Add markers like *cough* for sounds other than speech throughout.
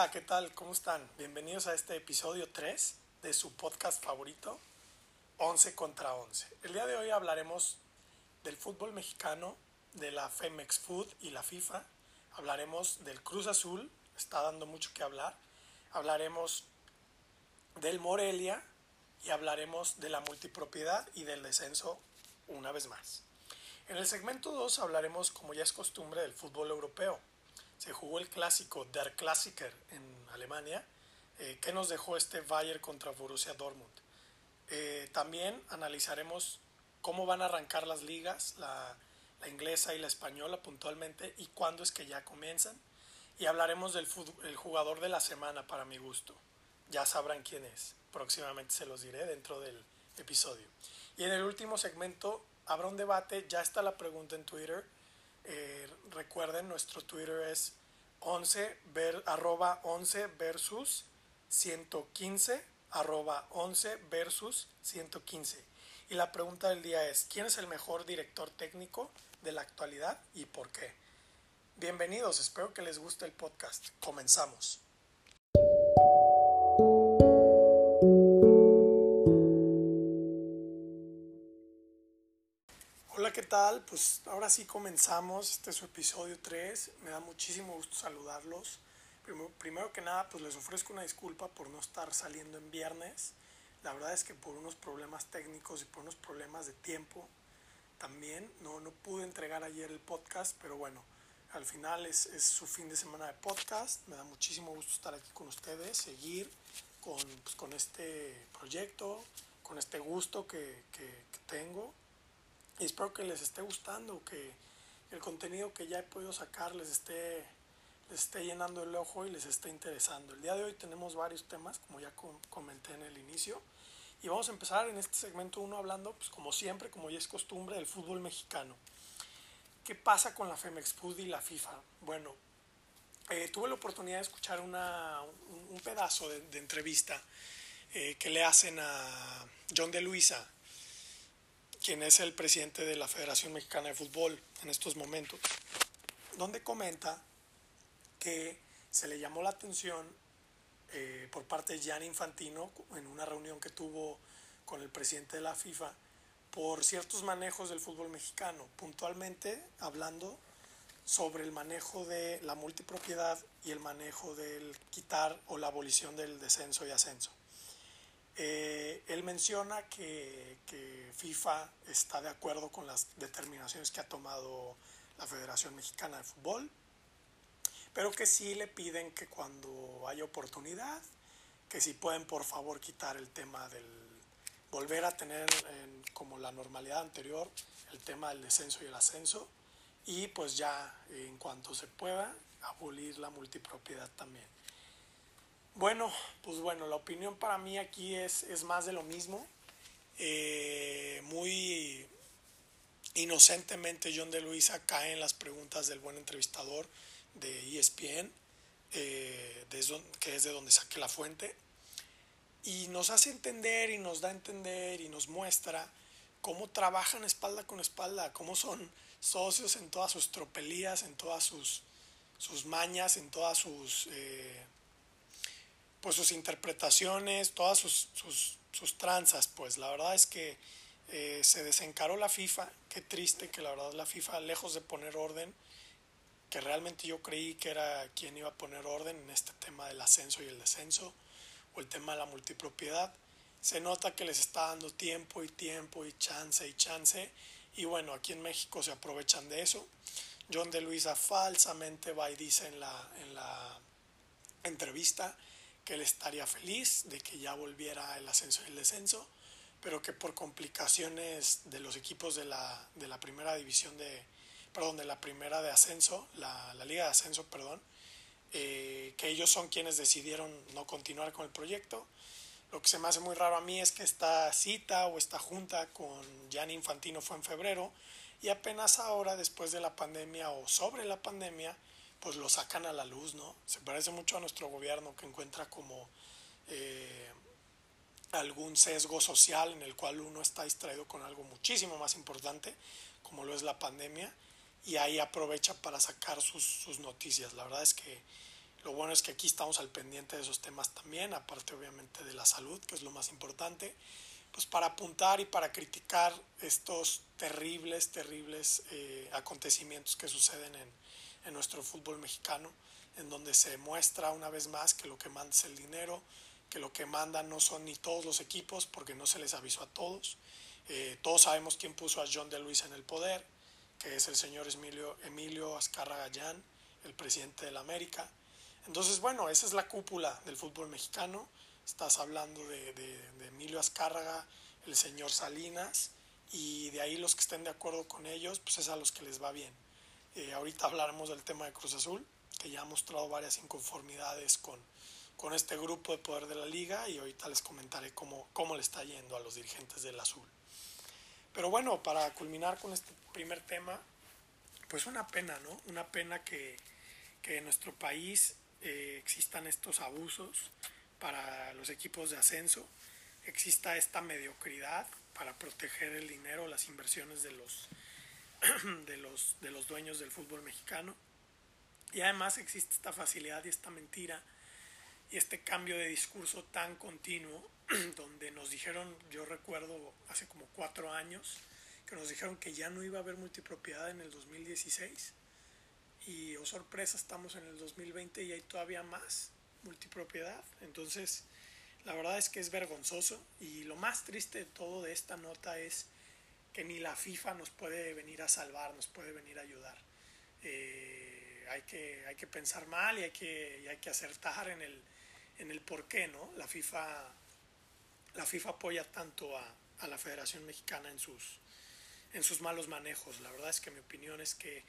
Hola, ¿qué tal? ¿Cómo están? Bienvenidos a este episodio 3 de su podcast favorito, 11 contra 11. El día de hoy hablaremos del fútbol mexicano, de la Femex Food y la FIFA. Hablaremos del Cruz Azul, está dando mucho que hablar. Hablaremos del Morelia y hablaremos de la multipropiedad y del descenso una vez más. En el segmento 2 hablaremos, como ya es costumbre, del fútbol europeo. Se jugó el clásico Der Klassiker en Alemania, eh, que nos dejó este Bayern contra Borussia Dortmund. Eh, también analizaremos cómo van a arrancar las ligas, la, inglesa y la española puntualmente, y cuándo es que ya comienzan. Y hablaremos del el jugador de la semana para mi gusto. Ya sabrán quién es. Próximamente se los diré dentro del episodio. Y en el último segmento habrá un debate, ya está la pregunta en Twitter. Eh, recuerden, nuestro Twitter es 11, ver, arroba 11 versus 115, arroba 11 versus 115. Y la pregunta del día es, ¿quién es el mejor director técnico de la actualidad y por qué? Bienvenidos, espero que les guste el podcast. Comenzamos. ¿Qué tal? Pues ahora sí comenzamos, este es su episodio 3, me da muchísimo gusto saludarlos. Primero, primero, que nada, pues les ofrezco una disculpa por no estar saliendo en viernes. La verdad es que por unos problemas técnicos y por unos problemas de tiempo también no, no pude entregar ayer el podcast, pero bueno, al final es, es su fin de semana de podcast. Me da muchísimo gusto estar aquí con ustedes, seguir con, pues, con este proyecto, con este gusto que, que, que tengo y espero que les esté gustando, que el contenido que ya he podido sacar les esté, les esté llenando el ojo y les esté interesando. El día de hoy tenemos varios temas, como ya comenté en el inicio. Y vamos a empezar en este segmento uno hablando, pues como siempre, como ya es costumbre, del fútbol mexicano. ¿Qué pasa con la Femex Food y la FIFA? Bueno, eh, tuve la oportunidad de escuchar una, un, pedazo de, de entrevista eh, que le hacen a John de Luisa, quien es el presidente de la Federación Mexicana de Fútbol en estos momentos, donde comenta que se le llamó la atención eh, por parte de Gianni Infantino en una reunión que tuvo con el presidente de la FIFA por ciertos manejos del fútbol mexicano, puntualmente hablando sobre el manejo de la multipropiedad y el manejo del quitar o la abolición del descenso y ascenso. Eh, él menciona que, que, FIFA está de acuerdo con las determinaciones que ha tomado la Federación Mexicana de Fútbol, pero que sí le piden que cuando haya oportunidad, que si pueden por favor quitar el tema del volver a tener en, como la normalidad anterior el tema del descenso y el ascenso y pues ya en cuanto se pueda abolir la multipropiedad también. Bueno, pues bueno, la opinión para mí aquí es, es más de lo mismo. Eh, muy inocentemente John de Luisa cae en las preguntas del buen entrevistador de ESPN, eh, que es de donde saqué la fuente, y nos hace entender y nos da a entender y nos muestra cómo trabajan espalda con espalda, cómo son socios en todas sus tropelías, en todas sus, sus mañas, en todas sus... Eh, pues sus interpretaciones, todas sus, sus, sus tranzas, pues la verdad es que eh, se desencaró la FIFA, qué triste que la verdad la FIFA, lejos de poner orden, que realmente yo creí que era quien iba a poner orden en este tema del ascenso y el descenso, o el tema de la multipropiedad, se nota que les está dando tiempo y tiempo y chance y chance, y bueno, aquí en México se aprovechan de eso. John de Luisa falsamente va y dice en la, en la entrevista que él estaría feliz de que ya volviera el ascenso y el descenso, pero que por complicaciones de los equipos de la, de la primera división de, perdón, de la primera de ascenso, la, la liga de ascenso, perdón, eh, que ellos son quienes decidieron no continuar con el proyecto. Lo que se me hace muy raro a mí es que esta cita o esta junta con Gianni Infantino fue en febrero y apenas ahora, después de la pandemia o sobre la pandemia, pues lo sacan a la luz, ¿no? Se parece mucho a nuestro gobierno que encuentra como eh, algún sesgo social en el cual uno está distraído con algo muchísimo más importante, como lo es la pandemia, y ahí aprovecha para sacar sus, sus noticias. La verdad es que Lo bueno es que aquí estamos al pendiente de esos temas también, aparte obviamente de la salud, que es lo más importante, pues para apuntar y para criticar estos terribles, terribles eh, acontecimientos que suceden en, en nuestro fútbol mexicano, en donde se muestra una vez más que lo que manda es el dinero, que lo que mandan no son ni todos los equipos, porque no se les avisó a todos. Eh, todos sabemos quién puso a John de Luis en el poder, que es el señor Emilio, Emilio Azcárraga Gallán, el presidente de la América. Entonces, bueno, esa es la cúpula del fútbol mexicano. Estás hablando de, de Emilio Azcárraga, el señor Salinas, y de ahí los que estén de acuerdo con ellos, pues es a los que les va bien. Eh, ahorita hablaremos del tema de Cruz Azul, que ya ha mostrado varias inconformidades con, con este grupo de poder de la liga y ahorita les comentaré cómo, cómo le está yendo a los dirigentes del Azul. Pero bueno, para culminar con este primer tema, pues una pena, ¿no? Una pena que, que en nuestro país eh, existan estos abusos para los equipos de ascenso, exista esta mediocridad para proteger el dinero, las inversiones de los *clears throat* de los, de los dueños del fútbol mexicano. Y además existe esta facilidad y esta mentira y este cambio de discurso tan continuo, *clears throat* donde nos dijeron, yo recuerdo hace como cuatro años, que nos dijeron que ya no iba a haber multipropiedad en el 2016. Y, oh sorpresa, estamos en el 2020 y hay todavía más multipropiedad. Entonces, la verdad es que es vergonzoso. Y lo más triste de todo de esta nota es que ni la FIFA nos puede venir a salvar, nos puede venir a ayudar. Eh, hay, que, hay que pensar mal y hay que, hay que acertar en el, en el por qué, ¿no? La FIFA, la FIFA apoya tanto a, a la Federación Mexicana en sus, en sus malos manejos. La verdad es que mi opinión es que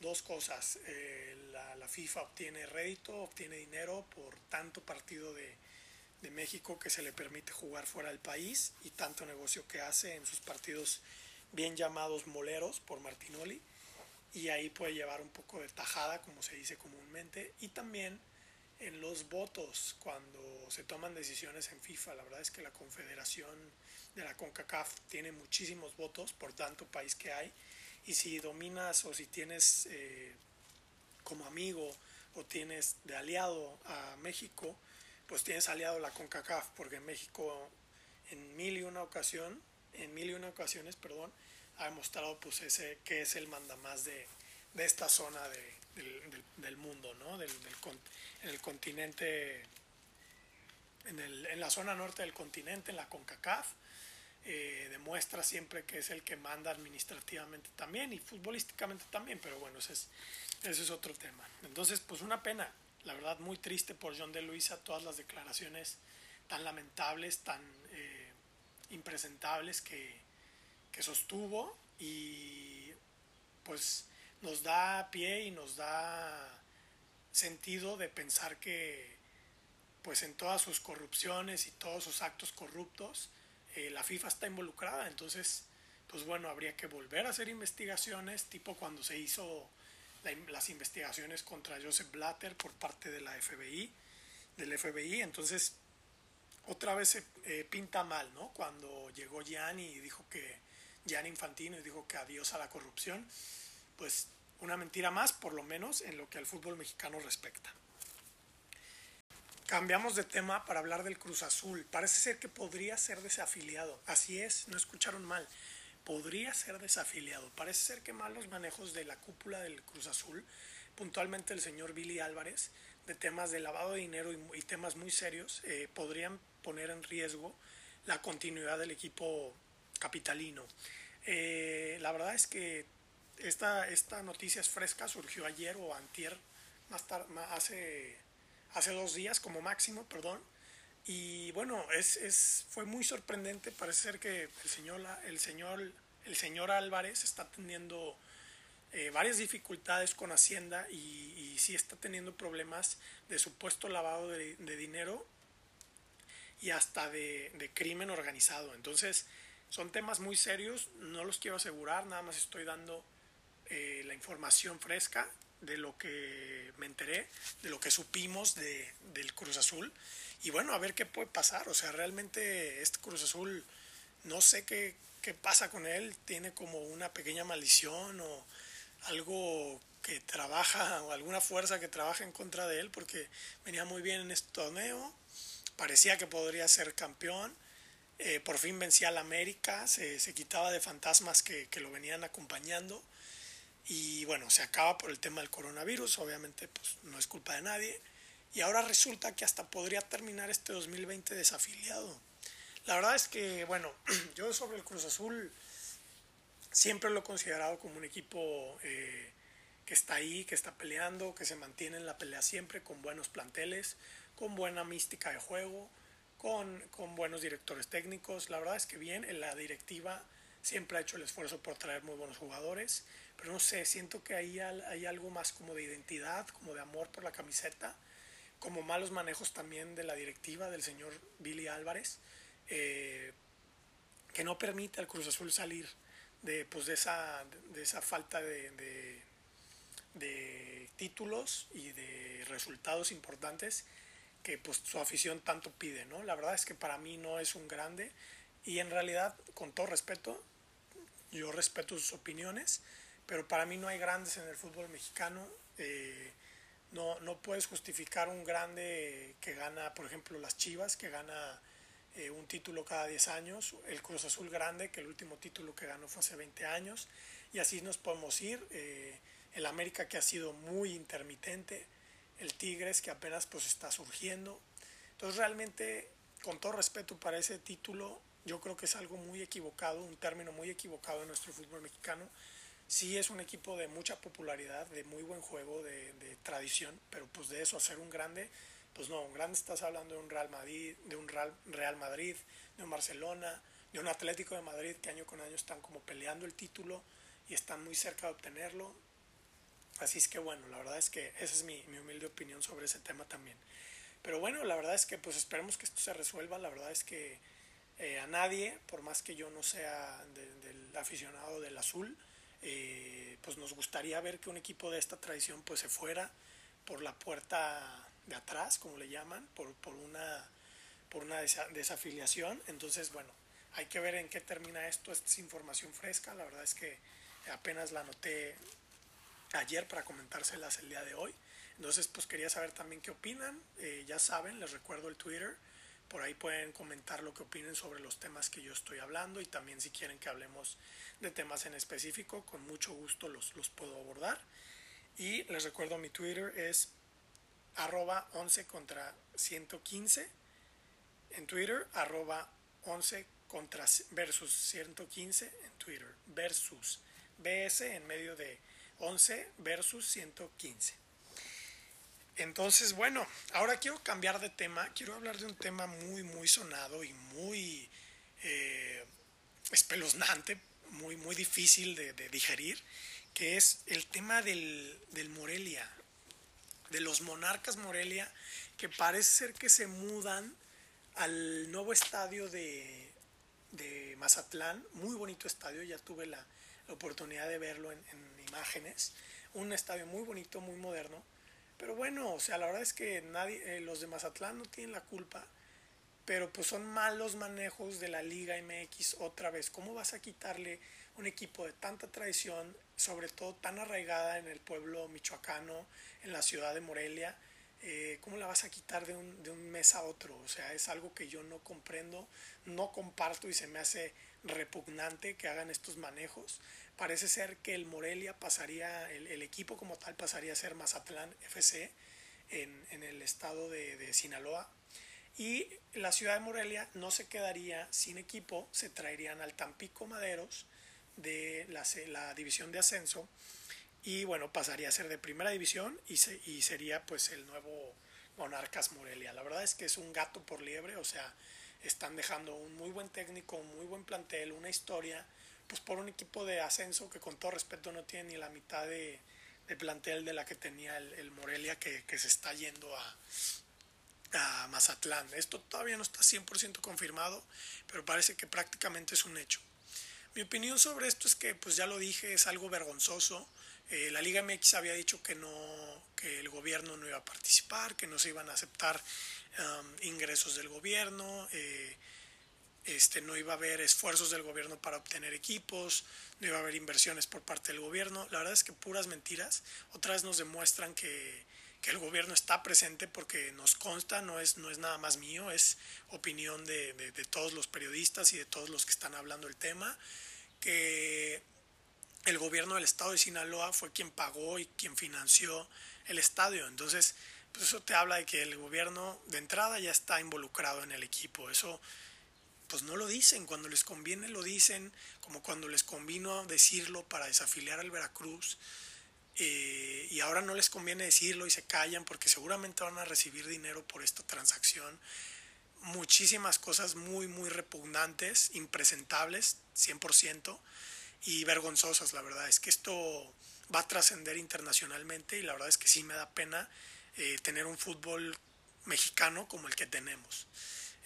dos cosas. Eh, la, la, FIFA obtiene rédito, obtiene dinero por tanto partido de, de México que se le permite jugar fuera del país y tanto negocio que hace en sus partidos bien llamados moleros por Martinoli. Y ahí puede llevar un poco de tajada como se dice comúnmente y también en los votos cuando se toman decisiones en FIFA. La verdad es que la confederación de la CONCACAF tiene muchísimos votos por tanto país que hay. Y si dominas o si tienes eh, como amigo o tienes de aliado a México pues tienes aliado la CONCACAF, porque México en mil y una ocasión, en mil y una ocasiones, perdón, ha demostrado pues ese que es el mandamás de, de esta zona de, del, mundo, ¿no? Del, en el continente, en, el, en, la zona norte del continente, en la CONCACAF, eh, demuestra siempre que es el que manda administrativamente también y futbolísticamente también, pero bueno, ese es, ese es otro tema. Entonces, pues una pena, la verdad muy triste por John de Luisa todas las declaraciones tan lamentables, tan eh, impresentables que, que, sostuvo y pues nos da pie y nos da sentido de pensar que pues en todas sus corrupciones y todos sus actos corruptos eh, la FIFA está involucrada. Entonces pues bueno habría que volver a hacer investigaciones tipo cuando se hizo las investigaciones contra Joseph Blatter por parte de la FBI, del FBI. Entonces, otra vez se eh, pinta mal, ¿no? Cuando llegó Gianni y dijo que, Gianni Infantino y dijo que adiós a la corrupción, pues una mentira más, por lo menos en lo que al fútbol mexicano respecta. Cambiamos de tema para hablar del Cruz Azul. Parece ser que podría ser desafiliado. Así es, no escucharon mal podría ser desafiliado. Parece ser que malos manejos de la cúpula del Cruz Azul, puntualmente el señor Billy Álvarez, de temas de lavado de dinero y, temas muy serios, eh, podrían poner en riesgo la continuidad del equipo capitalino. Eh, la verdad es que esta, esta noticia es fresca, surgió ayer o antier, más tarde, hace, hace dos días como máximo, perdón. Y bueno, es, es, fue muy sorprendente. Parece ser que el señor, el señor, el señor Álvarez está teniendo eh, varias dificultades con Hacienda y, sí está teniendo problemas de supuesto lavado de, de dinero y hasta de, de, crimen organizado. Entonces, son temas muy serios, no los quiero asegurar, nada más estoy dando eh, la información fresca de lo que me enteré, de lo que supimos de, del Cruz Azul. Y bueno, a ver qué puede pasar. O sea, realmente este Cruz Azul, no sé qué, qué pasa con él. Tiene como una pequeña maldición o algo que trabaja o alguna fuerza que trabaja en contra de él porque venía muy bien en este torneo, parecía que podría ser campeón, eh, por fin vencía al América, se, se, quitaba de fantasmas que, que, lo venían acompañando y bueno, se acaba por el tema del coronavirus, obviamente pues no es culpa de nadie y ahora resulta que hasta podría terminar este 2020 desafiliado. La verdad es que, bueno, *clears throat* yo sobre el Cruz Azul siempre lo he considerado como un equipo eh, que está ahí, que está peleando, que se mantiene en la pelea siempre, con buenos planteles, con buena mística de juego, con, con buenos directores técnicos. La verdad es que bien, en la directiva siempre ha hecho el esfuerzo por traer muy buenos jugadores, pero no sé, siento que ahí hay algo más como de identidad, como de amor por la camiseta, como malos manejos también de la directiva del señor Billy Álvarez eh, que no permite al Cruz Azul salir de, pues, de, esa, de esa falta de, de, de, títulos y de resultados importantes que pues, su afición tanto pide. ¿no? La verdad es que para mí no es un grande y en realidad, con todo respeto, yo respeto sus opiniones, pero para mí no hay grandes en el fútbol mexicano. Eh, no, no puedes justificar un grande que gana, por ejemplo, las Chivas, que gana eh, un título cada 10 años, el Cruz Azul Grande, que el último título que ganó fue hace 20 años, y así nos podemos ir. Eh, el América que ha sido muy intermitente, el Tigres que apenas pues está surgiendo. Entonces realmente, con todo respeto para ese título, yo creo que es algo muy equivocado, un término muy equivocado en nuestro fútbol mexicano. Sí es un equipo de mucha popularidad, de muy buen juego, de, tradición, pero pues de eso hacer un grande, pues no, un grande estás hablando de un Real Madrid, de un Real Madrid, de un Barcelona, de un Atlético de Madrid que año con año están como peleando el título y están muy cerca de obtenerlo. Así es que bueno, la verdad es que esa es mi, mi humilde opinión sobre ese tema también. Pero bueno, la verdad es que pues esperemos que esto se resuelva. La verdad es que eh, a nadie, por más que yo no sea del aficionado del azul, eh, pues nos gustaría ver que un equipo de esta tradición pues se fuera por la puerta de atrás, como le llaman, por, por una, por una desafiliación. Entonces, bueno, hay que ver en qué termina esto. Esta es información fresca. La verdad es que apenas la anoté ayer para comentárselas el día de hoy. Entonces, pues quería saber también qué opinan. Eh, ya saben, les recuerdo el Twitter. Por ahí pueden comentar lo que opinen sobre los temas que yo estoy hablando y también si quieren que hablemos de temas en específico, con mucho gusto los, los puedo abordar. Y les recuerdo mi Twitter es arroba 11 contra 115 en Twitter, arroba 11 contra versus 115 en Twitter, versus BS en medio de 11 versus 115. Entonces, bueno, ahora quiero cambiar de tema, quiero hablar de un tema muy, muy sonado y muy eh, espeluznante, muy, muy difícil de, digerir, que es el tema del, del Morelia de los Monarcas Morelia, que parece ser que se mudan al nuevo estadio de, de Mazatlán, muy bonito estadio, ya tuve la, oportunidad de verlo en, imágenes, un estadio muy bonito, muy moderno, pero bueno, o sea, la verdad es que nadie, eh, los de Mazatlán no tienen la culpa, pero pues son malos manejos de la Liga MX otra vez, ¿cómo vas a quitarle un equipo de tanta tradición, sobre todo tan arraigada en el pueblo michoacano, en la ciudad de Morelia, eh, ¿cómo la vas a quitar de un, de un mes a otro? O sea, es algo que yo no comprendo, no comparto y se me hace repugnante que hagan estos manejos. Parece ser que el Morelia pasaría, el, el equipo como tal pasaría a ser Mazatlán FC en, en el estado de, de Sinaloa. Y la ciudad de Morelia no se quedaría sin equipo, se traerían al Tampico Maderos, de la, la división de ascenso y bueno, pasaría a ser de primera división y, se, y sería pues el nuevo Monarcas Morelia. La verdad es que es un gato por liebre, o sea, están dejando un muy buen técnico, un muy buen plantel, una historia, pues por un equipo de ascenso que con todo respeto no tiene ni la mitad de, de plantel de la que tenía el, el Morelia que, que, se está yendo a, a Mazatlán. Esto todavía no está 100% confirmado, pero parece que prácticamente es un hecho. Mi opinión sobre esto es que, pues ya lo dije, es algo vergonzoso. Eh, la Liga MX había dicho que no, que el gobierno no iba a participar, que no se iban a aceptar um, ingresos del gobierno. Eh, este, no iba a haber esfuerzos del gobierno para obtener equipos, no iba a haber inversiones por parte del gobierno. La verdad es que puras mentiras. Otra vez nos demuestran que, que el gobierno está presente porque nos consta, no es, no es nada más mío, es opinión de, de, de todos los periodistas y de todos los que están hablando el tema, que el gobierno del estado de Sinaloa fue quien pagó y quien financió el estadio. Entonces, pues eso te habla de que el gobierno de entrada ya está involucrado en el equipo. Eso pues no lo dicen, cuando les conviene lo dicen, como cuando les convino decirlo para desafiliar al Veracruz, eh, y ahora no les conviene decirlo y se callan porque seguramente van a recibir dinero por esta transacción. Muchísimas cosas muy, muy repugnantes, impresentables, 100%, y vergonzosas, la verdad. Es que esto va a trascender internacionalmente y la verdad es que sí me da pena eh, tener un fútbol mexicano como el que tenemos.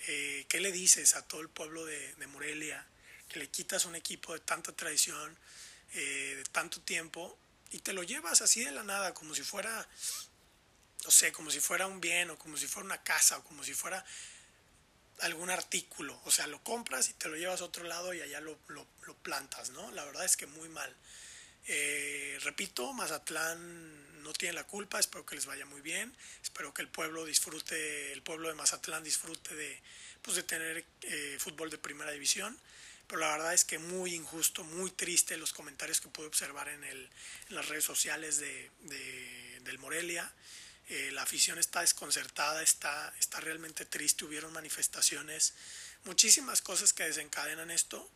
Eh, ¿qué le dices a todo el pueblo de, de, Morelia? Que le quitas un equipo de tanta tradición, eh, de tanto tiempo, y te lo llevas así de la nada, como si fuera, no sé, como si fuera un bien, o como si fuera una casa, o como si fuera algún artículo. O sea, lo compras y te lo llevas a otro lado y allá lo, lo, plantas, ¿no? La verdad es que muy mal. Eh, repito, Mazatlán no tiene la culpa, espero que les vaya muy bien, espero que el pueblo disfrute, el pueblo de Mazatlán disfrute de, pues de tener eh, fútbol de primera división, pero la verdad es que muy injusto, muy triste los comentarios que pude observar en, el, en las redes sociales de, de del Morelia. Eh, la afición está desconcertada, está, está realmente triste, hubieron manifestaciones, muchísimas cosas que desencadenan esto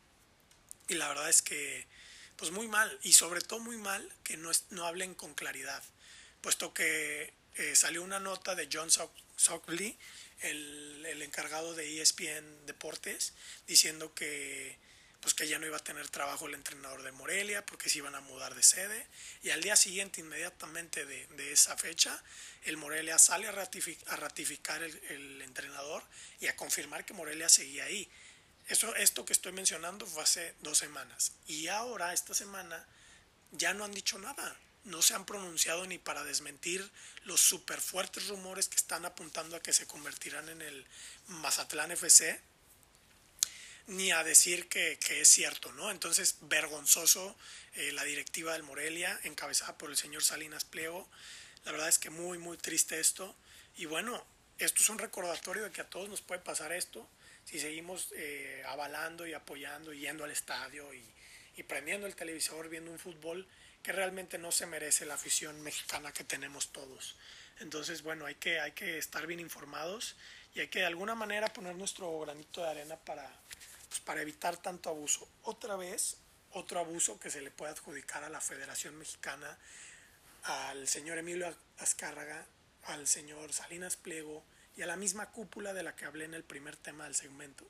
y la verdad es que pues muy mal y sobre todo muy mal que no, es, no hablen con claridad, puesto que eh, salió una nota de John Sockley, el, el, encargado de ESPN Deportes, diciendo que pues que ya no iba a tener trabajo el entrenador de Morelia porque se iban a mudar de sede y al día siguiente inmediatamente de, de esa fecha el Morelia sale a, ratific, a ratificar el, entrenador y a confirmar que Morelia seguía ahí eso, esto que estoy mencionando fue hace dos semanas. Y ahora, esta semana, ya no han dicho nada. No se han pronunciado ni para desmentir los súper fuertes rumores que están apuntando a que se convertirán en el Mazatlán FC, ni a decir que, que es cierto, ¿no? Entonces, vergonzoso eh, la directiva del Morelia, encabezada por el señor Salinas Pliego. La verdad es que muy, muy triste esto. Y bueno, esto es un recordatorio de que a todos nos puede pasar esto si seguimos eh, avalando y apoyando y yendo al estadio y, y, prendiendo el televisor, viendo un fútbol que realmente no se merece la afición mexicana que tenemos todos. Entonces, bueno, hay que, hay que estar bien informados y hay que de alguna manera poner nuestro granito de arena para, pues, para evitar tanto abuso. Otra vez, otro abuso que se le puede adjudicar a la Federación Mexicana, al señor Emilio Azcárraga, al señor Salinas Pliego, y a la misma cúpula de la que hablé en el primer tema del segmento.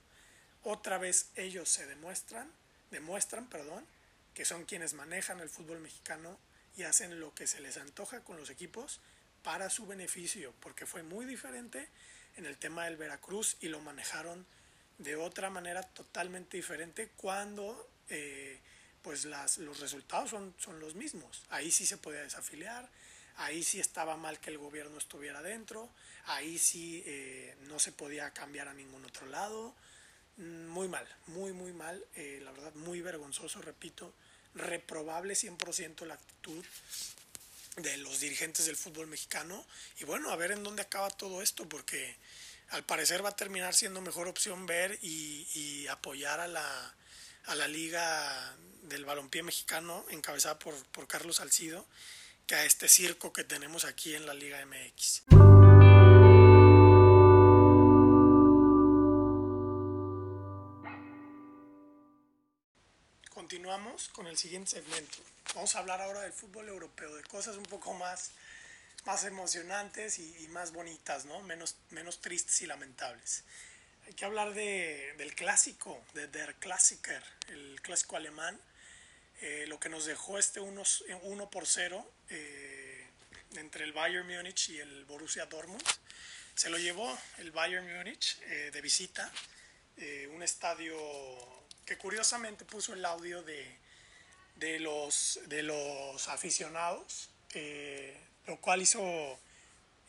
Otra vez ellos se demuestran, demuestran, perdón, que son quienes manejan el fútbol mexicano y hacen lo que se les antoja con los equipos para su beneficio, porque fue muy diferente en el tema del Veracruz y lo manejaron de otra manera totalmente diferente cuando eh, pues las, los resultados son, son los mismos. Ahí sí se podía desafiliar, ahí sí estaba mal que el gobierno estuviera dentro, ahí sí eh, no se podía cambiar a ningún otro lado. Muy mal, muy, muy mal, eh, la verdad, muy vergonzoso, repito, reprobable 100% la actitud de los dirigentes del fútbol mexicano. Y bueno, a ver en dónde acaba todo esto, porque al parecer va a terminar siendo mejor opción ver y, y apoyar a la, a la liga del balompié mexicano encabezada por, por Carlos Salcido que a este circo que tenemos aquí en la Liga MX. Continuamos con el siguiente segmento. Vamos a hablar ahora del fútbol europeo, de cosas un poco más, más emocionantes y, y más bonitas, ¿no? menos, menos tristes y lamentables. Hay que hablar de, del clásico, de Der Klassiker, el clásico alemán, eh, lo que nos dejó este 1 uno, por 0 eh, entre el Bayern Múnich y el Borussia Dortmund. Se lo llevó el Bayern Múnich eh, de visita, eh, un estadio que curiosamente puso el audio de, de, los, de los aficionados, lo cual hizo,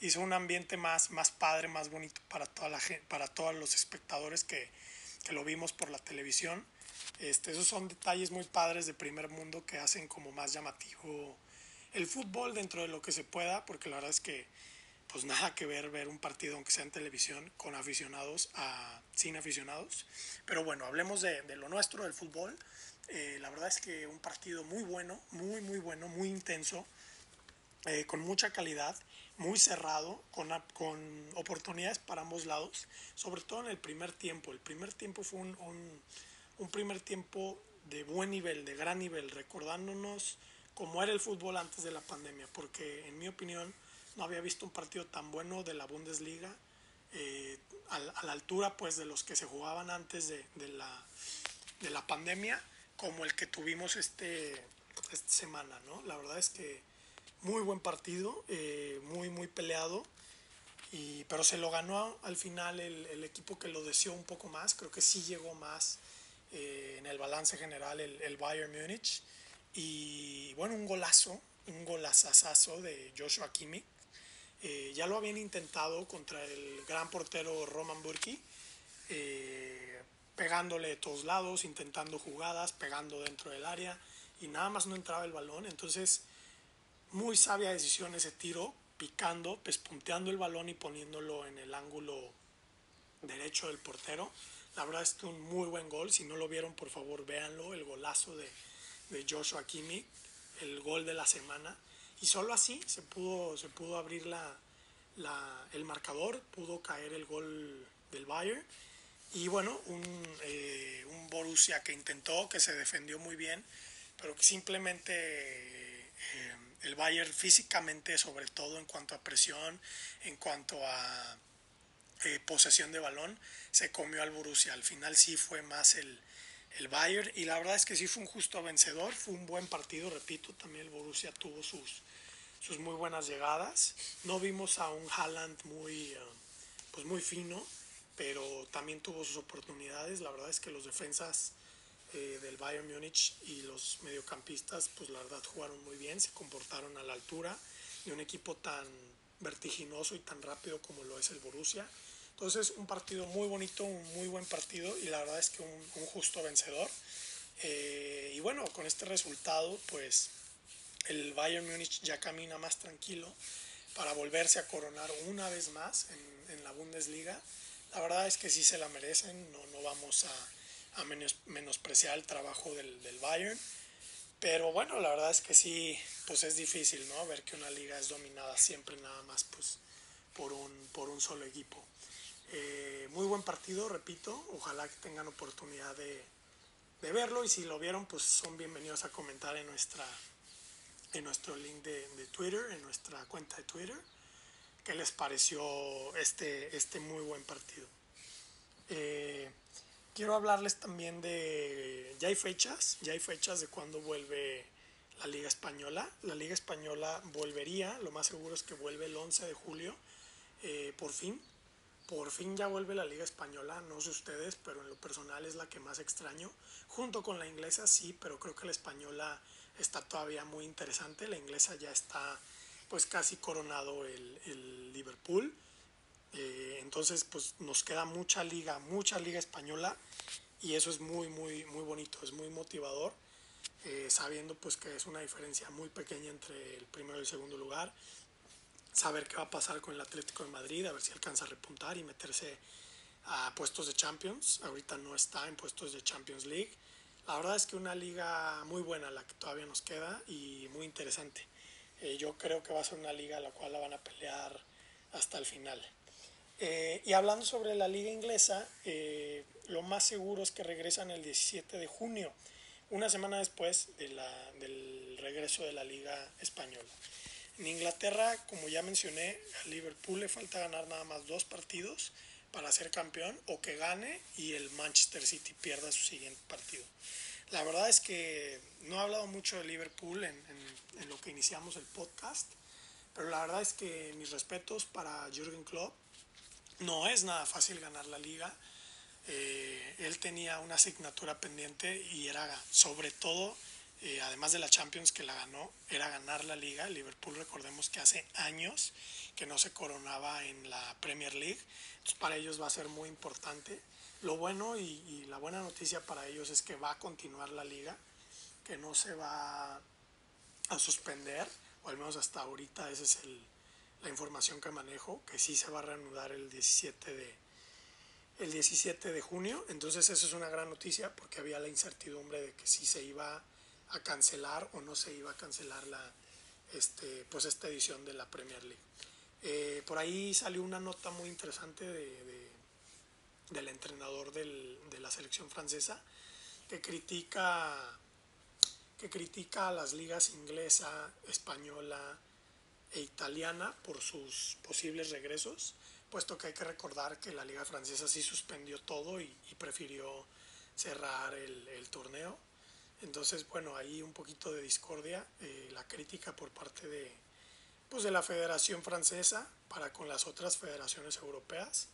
hizo un ambiente más, más padre, más bonito para, toda la, para todos los espectadores que, que lo vimos por la televisión. Este, esos son detalles muy padres de primer mundo que hacen como más llamativo el fútbol dentro de lo que se pueda, porque la verdad es que pues nada que ver ver un partido aunque sea en televisión con aficionados a sin aficionados. Pero bueno, hablemos de, de lo nuestro, del fútbol. Eh, la verdad es que un partido muy bueno, muy muy bueno, muy intenso, eh, con mucha calidad, muy cerrado, con, con oportunidades para ambos lados, sobre todo en el primer tiempo. El primer tiempo fue un, primer tiempo de buen nivel, de gran nivel, recordándonos cómo era el fútbol antes de la pandemia, porque en mi opinión no había visto un partido tan bueno de la Bundesliga eh, a, la altura pues de los que se jugaban antes de, de, la, de la pandemia como el que tuvimos este, esta semana, ¿no? La verdad es que muy buen partido, eh, muy, muy peleado, y, pero se lo ganó al final el, el, equipo que lo deseó un poco más, creo que sí llegó más eh, en el balance general el, el Bayern Múnich, y bueno, un golazo, un golazazazo de Joshua Kimmich, eh, ya lo habían intentado contra el gran portero Roman Burki, eh, pegándole de todos lados, intentando jugadas, pegando dentro del área y nada más no entraba el balón. Entonces, muy sabia decisión ese tiro, picando, pespunteando el balón y poniéndolo en el ángulo derecho del portero. La verdad es que un muy buen gol. Si no lo vieron, por favor, véanlo. El golazo de, de Joshua Kimmich, el gol de la semana. Y solo así se pudo, se pudo abrir la, el marcador, pudo caer el gol del Bayern. Y bueno, un, eh, un, Borussia que intentó, que se defendió muy bien, pero que simplemente eh, el Bayern físicamente, sobre todo en cuanto a presión, en cuanto a eh, posesión de balón, se comió al Borussia. Al final sí fue más el, el Bayern y la verdad es que sí fue un justo vencedor, fue un buen partido, repito, también el Borussia tuvo sus, sus muy buenas llegadas. No vimos a un Haaland muy, uh, pues muy fino, pero también tuvo sus oportunidades. La verdad es que los defensas eh, del Bayern Múnich y los mediocampistas, pues la verdad jugaron muy bien, se comportaron a la altura de un equipo tan vertiginoso y tan rápido como lo es el Borussia. Entonces, un partido muy bonito, un muy buen partido y la verdad es que un, un justo vencedor. Eh, y bueno, con este resultado, pues el Bayern Múnich ya camina más tranquilo para volverse a coronar una vez más en, en, la Bundesliga. La verdad es que sí se la merecen, no, no vamos a, a menos, menospreciar el trabajo del, del, Bayern. Pero bueno, la verdad es que sí, pues es difícil, ¿no? Ver que una liga es dominada siempre nada más pues por un, por un solo equipo. Eh, muy buen partido, repito. Ojalá que tengan oportunidad de, de, verlo y si lo vieron, pues son bienvenidos a comentar en, nuestra, en nuestro link de, de Twitter, en nuestra cuenta de Twitter, qué les pareció este, este muy buen partido. Eh, quiero hablarles también de, ya hay fechas, ya hay fechas de cuándo vuelve la Liga Española. La Liga Española volvería, lo más seguro es que vuelve el 11 de julio, eh, por fin por fin ya vuelve la Liga Española, no sé ustedes, pero en lo personal es la que más extraño. Junto con la inglesa sí, pero creo que la española está todavía muy interesante. La inglesa ya está pues casi coronado el, el Liverpool. Eh, entonces pues nos queda mucha liga, mucha liga española y eso es muy, muy, muy bonito, es muy motivador. Eh, sabiendo pues que es una diferencia muy pequeña entre el primero y el segundo lugar saber qué va a pasar con el Atlético de Madrid, a ver si alcanza a repuntar y meterse a puestos de Champions. Ahorita no está en puestos de Champions League. La verdad es que una liga muy buena la que todavía nos queda y muy interesante. Eh, yo creo que va a ser una liga a la cual la van a pelear hasta el final. Eh, y hablando sobre la liga inglesa, eh, lo más seguro es que regresan el 17 de junio, una semana después de la, del regreso de la liga española. En Inglaterra, como ya mencioné, a Liverpool le falta ganar nada más dos partidos para ser campeón o que gane y el Manchester City pierda su siguiente partido. La verdad es que no he hablado mucho de Liverpool en, en, en lo que iniciamos el podcast, pero la verdad es que mis respetos para Jürgen Klopp. No es nada fácil ganar la liga. Eh, él tenía una asignatura pendiente y era sobre todo eh, además de la Champions que la ganó, era ganar la liga. Liverpool, recordemos que hace años que no se coronaba en la Premier League, para ellos va a ser muy importante. lo bueno y, la buena noticia para ellos es que va a continuar la liga, que no se va a suspender, o al menos hasta ahorita esa es la información que manejo, que sí se va a reanudar el 17 de, el 17 de junio. Entonces eso es una gran noticia porque había la incertidumbre de que si se iba a cancelar o no se iba a cancelar la, este, pues esta edición de la Premier League. Eh, por ahí salió una nota muy interesante de, del entrenador del, de la selección francesa que critica, que critica a las ligas inglesa, española e italiana por sus posibles regresos, puesto que hay que recordar que la liga francesa sí suspendió todo y, prefirió cerrar el, torneo. Entonces, bueno, ahí un poquito de discordia, eh, la crítica por parte de, pues, de la Federación Francesa para con las otras federaciones europeas.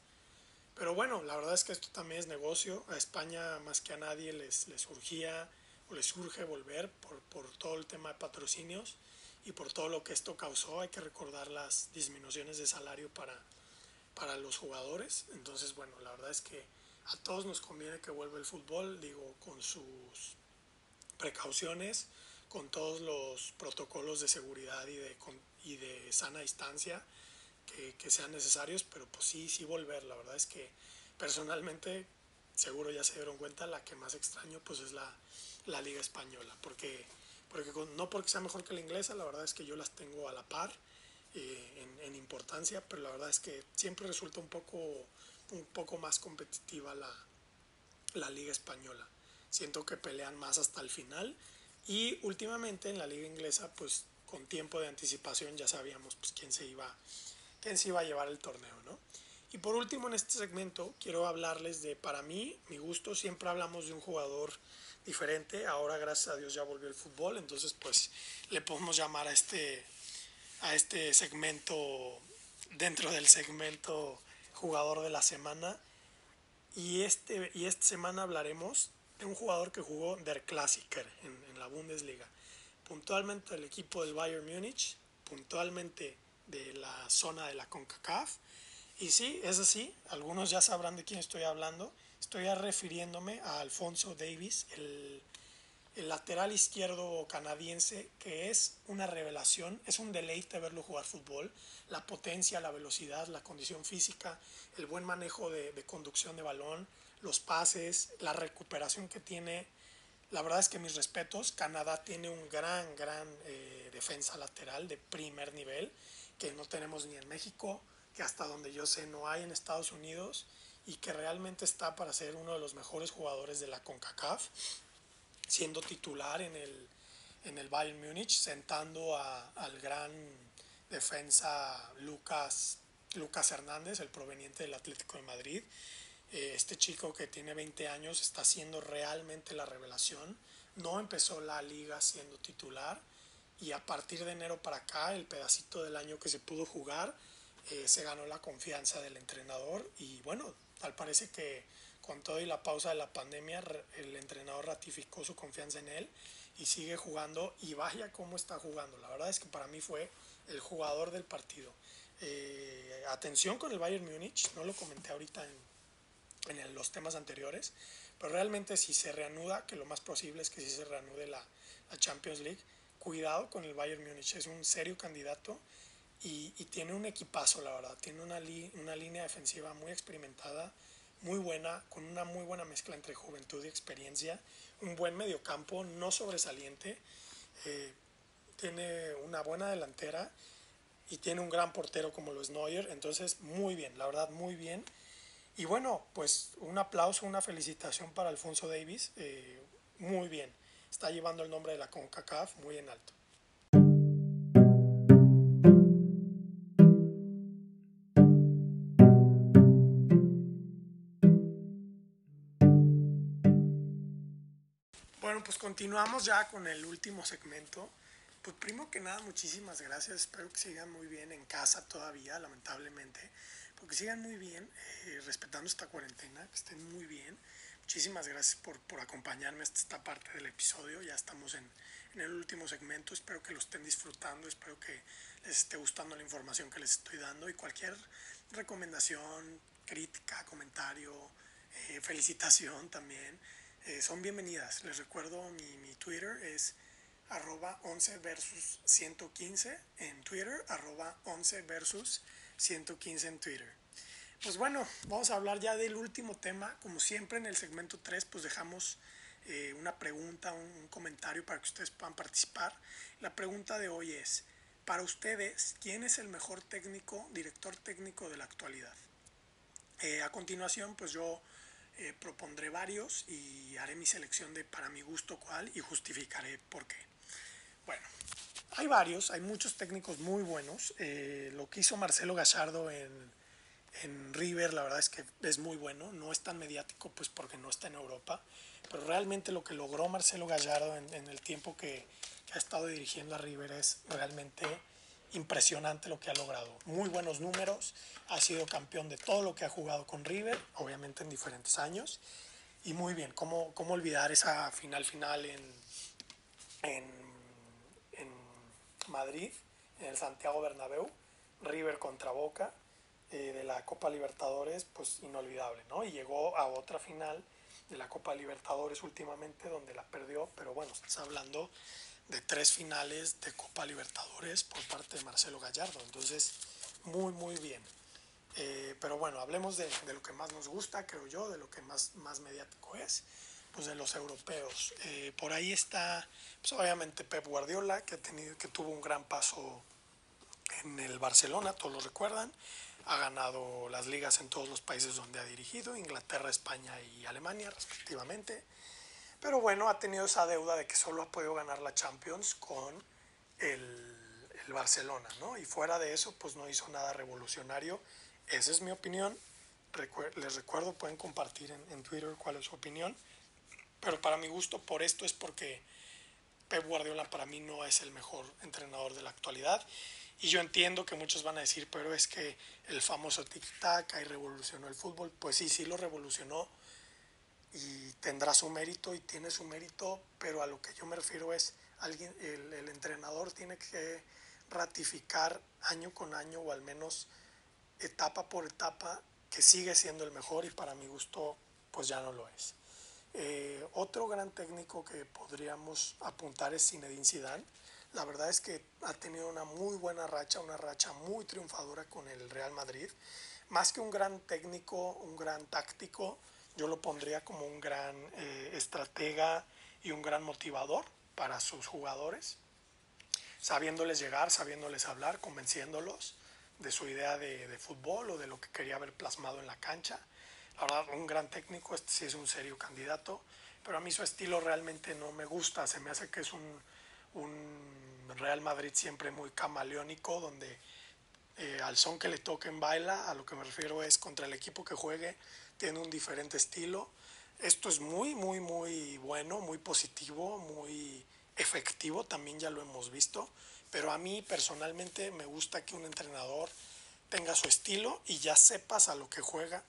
Pero bueno, la verdad es que esto también es negocio. A España más que a nadie les, les surgía o les surge volver por, por todo el tema de patrocinios y por todo lo que esto causó. Hay que recordar las disminuciones de salario para, para los jugadores. Entonces, bueno, la verdad es que a todos nos conviene que vuelva el fútbol, digo, con sus precauciones, con todos los protocolos de seguridad y de, y de sana distancia que, sean necesarios, pero pues sí, sí volver. La verdad es que personalmente, seguro ya se dieron cuenta, la que más extraño pues es la, la liga española, porque, porque no porque sea mejor que la inglesa, la verdad es que yo las tengo a la par eh, en, en, importancia, pero la verdad es que siempre resulta un poco, un poco más competitiva la, la liga española. Siento que pelean más hasta el final y últimamente en la liga inglesa pues con tiempo de anticipación ya sabíamos pues, quién, se iba, quién se iba a llevar el torneo, ¿no? Y por último en este segmento quiero hablarles de, para mí, mi gusto, siempre hablamos de un jugador diferente, ahora gracias a Dios ya volvió el fútbol, entonces pues le podemos llamar a este, a este segmento, dentro del segmento jugador de la semana. Y, este, y esta semana hablaremos de un jugador que jugó Der Klassiker en, en la Bundesliga puntualmente del equipo del Bayern Múnich, puntualmente de la zona de la CONCACAF. Y sí, es así, algunos ya sabrán de quién estoy hablando. Estoy refiriéndome a Alfonso Davis, el, el lateral izquierdo canadiense, que es una revelación, es un deleite verlo jugar fútbol. La potencia, la velocidad, la condición física, el buen manejo de, de conducción de balón, los pases, la recuperación que tiene la verdad es que mis respetos, Canadá tiene un gran, gran eh, defensa lateral de primer nivel, que no tenemos ni en México, que hasta donde yo sé no hay en Estados Unidos y que realmente está para ser uno de los mejores jugadores de la CONCACAF, siendo titular en el, en el Bayern Múnich, sentando a, al gran defensa Lucas, Lucas Hernández, el proveniente del Atlético de Madrid, eh, este chico que tiene 20 años está siendo realmente la revelación. No empezó la liga siendo titular y a partir de enero para acá, el pedacito del año que se pudo jugar, eh, se ganó la confianza del entrenador y bueno, tal parece que con todo y la pausa de la pandemia, el entrenador ratificó su confianza en él y sigue jugando y vaya cómo está jugando. La verdad es que para mí fue el jugador del partido. Eh, atención con el Bayern Múnich, no lo comenté ahorita en, en los temas anteriores, pero realmente si se reanuda, que lo más posible es que si se reanude la, la Champions League, cuidado con el Bayern Múnich, es un serio candidato y, y tiene un equipazo, la verdad, tiene una, li, una línea defensiva muy experimentada, muy buena, con una muy buena mezcla entre juventud y experiencia, un buen mediocampo, no sobresaliente, eh, tiene una buena delantera y tiene un gran portero como lo es Neuer, entonces muy bien, la verdad muy bien. Y bueno, pues un aplauso, una felicitación para Alfonso Davis. Eh, muy bien. Está llevando el nombre de la CONCACAF muy en alto. Pues continuamos ya con el último segmento. Pues primero que nada, muchísimas gracias. Espero que sigan muy bien en casa todavía, lamentablemente que sigan muy bien, eh, respetando esta cuarentena, que estén muy bien. Muchísimas gracias por, por acompañarme hasta esta parte del episodio. Ya estamos en, en, el último segmento. Espero que lo estén disfrutando. Espero que les esté gustando la información que les estoy dando. Y cualquier recomendación, crítica, comentario, eh, felicitación también. Eh, son bienvenidas. Les recuerdo mi, mi Twitter es arroba 11 versus 115 en Twitter, arroba 11 versus 115 en Twitter. Pues bueno, vamos a hablar ya del último tema. Como siempre en el segmento 3, pues dejamos eh, una pregunta, un, comentario para que ustedes puedan participar. La pregunta de hoy es, para ustedes, ¿quién es el mejor técnico, director técnico de la actualidad? Eh, a continuación, pues yo eh, propondré varios y haré mi selección de para mi gusto cuál y justificaré por qué. Bueno, hay varios, hay muchos técnicos muy buenos. lo que hizo Marcelo Gallardo en en River la verdad es que es muy bueno, no es tan mediático pues porque no está en Europa, pero realmente lo que logró Marcelo Gallardo en, el tiempo que, ha estado dirigiendo a River es realmente impresionante lo que ha logrado. Muy buenos números, ha sido campeón de todo lo que ha jugado con River, obviamente en diferentes años, y muy bien, ¿cómo, cómo olvidar esa final final en, en, Madrid, en el Santiago Bernabéu, River contra Boca? Eh, de la Copa Libertadores, pues inolvidable, ¿no? Y llegó a otra final de la Copa Libertadores últimamente donde la perdió, pero bueno, estás hablando de tres finales de Copa Libertadores por parte de Marcelo Gallardo, entonces muy, muy bien. Eh, pero bueno, hablemos de, de, lo que más nos gusta, creo yo, de lo que más, más mediático es, pues de los europeos. Eh, por ahí está, pues obviamente Pep Guardiola, que, ha tenido, que tuvo un gran paso en el Barcelona, todos lo recuerdan ha ganado las ligas en todos los países donde ha dirigido, Inglaterra, España y Alemania respectivamente. Pero bueno, ha tenido esa deuda de que solo ha podido ganar la Champions con el, el Barcelona, ¿no? Y fuera de eso, pues no hizo nada revolucionario. Esa es mi opinión. les recuerdo, pueden compartir en, en Twitter cuál es su opinión. Pero para mi gusto, por esto es porque Pep Guardiola para mí no es el mejor entrenador de la actualidad y yo entiendo que muchos van a decir, pero es que el famoso tic-tac ahí revolucionó el fútbol. Pues sí, sí lo revolucionó y tendrá su mérito y tiene su mérito, pero a lo que yo me refiero es, alguien, el, el entrenador tiene que ratificar año con año o al menos etapa por etapa que sigue siendo el mejor y para mi gusto pues ya no lo es. Eh, otro gran técnico que podríamos apuntar es Zinedine Zidane la verdad es que ha tenido una muy buena racha, una racha muy triunfadora con el Real Madrid. Más que un gran técnico, un gran táctico, yo lo pondría como un gran eh, estratega y un gran motivador para sus jugadores, sabiéndoles llegar, sabiéndoles hablar, convenciéndolos de su idea de, de, fútbol o de lo que quería ver plasmado en la cancha. La verdad, un gran técnico, este sí es un serio candidato, pero a mí su estilo realmente no me gusta, se me hace que es un, un Real Madrid siempre muy camaleónico, donde eh, al son que le toquen baila, a lo que me refiero es contra el equipo que juegue, tiene un diferente estilo. Esto es muy, muy, muy bueno, muy positivo, muy efectivo, también ya lo hemos visto, pero a mí personalmente me gusta que un entrenador tenga su estilo y ya sepas a lo que juega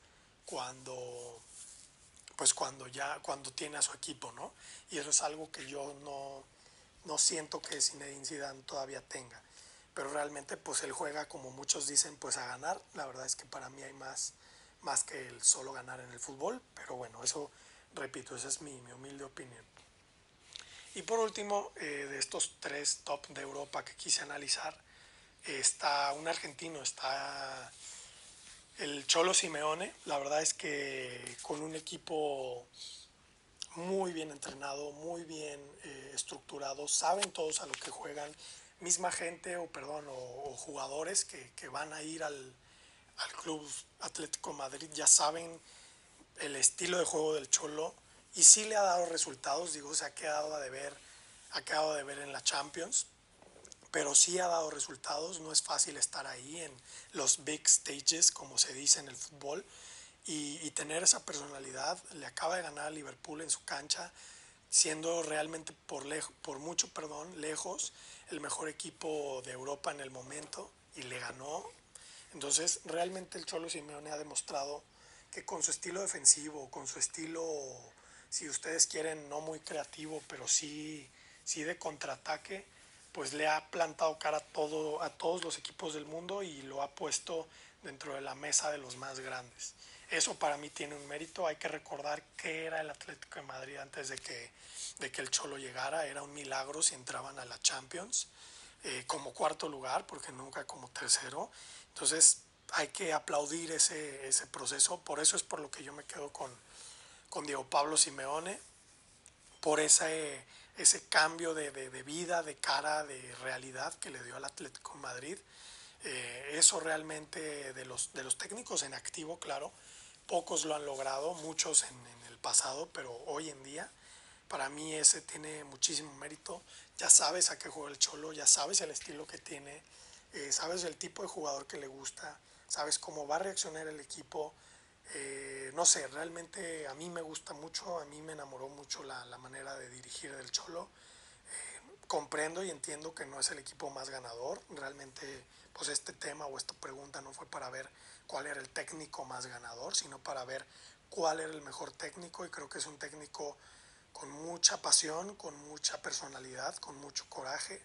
cuando pues cuando ya cuando tiene a su equipo, ¿no? Y eso es algo que yo no no siento que Zinedine Zidane todavía tenga. Pero realmente pues él juega como muchos dicen pues a ganar. La verdad es que para mí hay más, más que el solo ganar en el fútbol. Pero bueno, eso repito, esa es mi, humilde opinión. Y por último, eh, de estos tres top de Europa que quise analizar, está un argentino, está el Cholo Simeone. La verdad es que con un equipo muy bien entrenado, muy bien eh, estructurado, saben todos a lo que juegan, misma gente o perdón, o, jugadores que, que, van a ir al, al, Club Atlético Madrid ya saben el estilo de juego del Cholo y sí le ha dado resultados, digo, se ha quedado de ver, ha quedado de ver en la Champions, pero sí ha dado resultados, no es fácil estar ahí en los big stages, como se dice en el fútbol, y, tener esa personalidad. Le acaba de ganar a Liverpool en su cancha, siendo realmente por, por mucho perdón, lejos el mejor equipo de Europa en el momento y le ganó. Entonces realmente el Cholo Simeone ha demostrado que con su estilo defensivo, con su estilo, si ustedes quieren, no muy creativo, pero sí, sí de contraataque, pues le ha plantado cara a, todo, a todos los equipos del mundo y lo ha puesto dentro de la mesa de los más grandes. Eso para mí tiene un mérito. Hay que recordar que era el Atlético de Madrid antes de que, de que el Cholo llegara. Era un milagro si entraban a la Champions eh, como cuarto lugar, porque nunca como tercero. Entonces hay que aplaudir ese, ese proceso. Por eso es por lo que yo me quedo con, con Diego Pablo Simeone, por ese, ese cambio de, de, vida, de cara, de realidad que le dio al Atlético Madrid. Eh, eso realmente de los, de los técnicos en activo, claro, pocos lo han logrado, muchos en el pasado, pero hoy en día para mí ese tiene muchísimo mérito. Ya sabes a qué juega el Cholo, ya sabes el estilo que tiene, eh, sabes el tipo de jugador que le gusta, sabes cómo va a reaccionar el equipo. Eh, no sé, realmente a mí me gusta mucho, a mí me enamoró mucho la, la manera de dirigir del Cholo. Eh, comprendo y entiendo que no es el equipo más ganador. Realmente, pues este tema o esta pregunta no fue para ver cuál era el técnico más ganador, sino para ver cuál era el mejor técnico y creo que es un técnico con mucha pasión, con mucha personalidad, con mucho coraje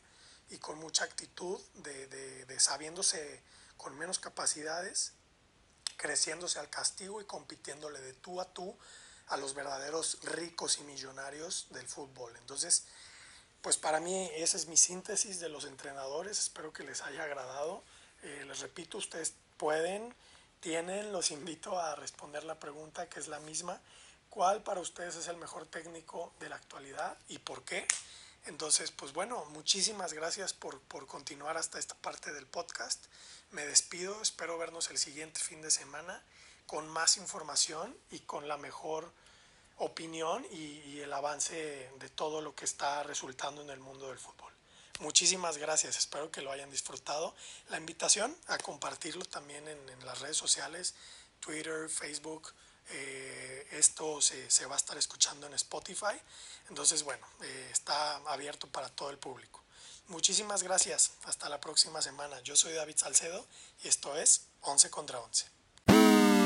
y con mucha actitud de, de, de sabiéndose con menos capacidades, creciéndose al castigo y compitiéndole de tú a tú a los verdaderos ricos y millonarios del fútbol. Entonces, pues para mí esa es mi síntesis de los entrenadores, espero que les haya agradado. Eh, les repito, ustedes pueden, tienen, los invito a responder la pregunta que es la misma. ¿Cuál para ustedes es el mejor técnico de la actualidad y por qué? Entonces, pues bueno, muchísimas gracias por, por continuar hasta esta parte del podcast. Me despido, espero vernos el siguiente fin de semana con más información y con la mejor opinión y, el avance de todo lo que está resultando en el mundo del fútbol. Muchísimas gracias, espero que lo hayan disfrutado. La invitación a compartirlo también en las redes sociales, Twitter, Facebook. Eh, esto se, se, va a estar escuchando en Spotify. Entonces, bueno, eh, está abierto para todo el público. Muchísimas gracias. Hasta la próxima semana. Yo soy David Salcedo y esto es 11 contra 11.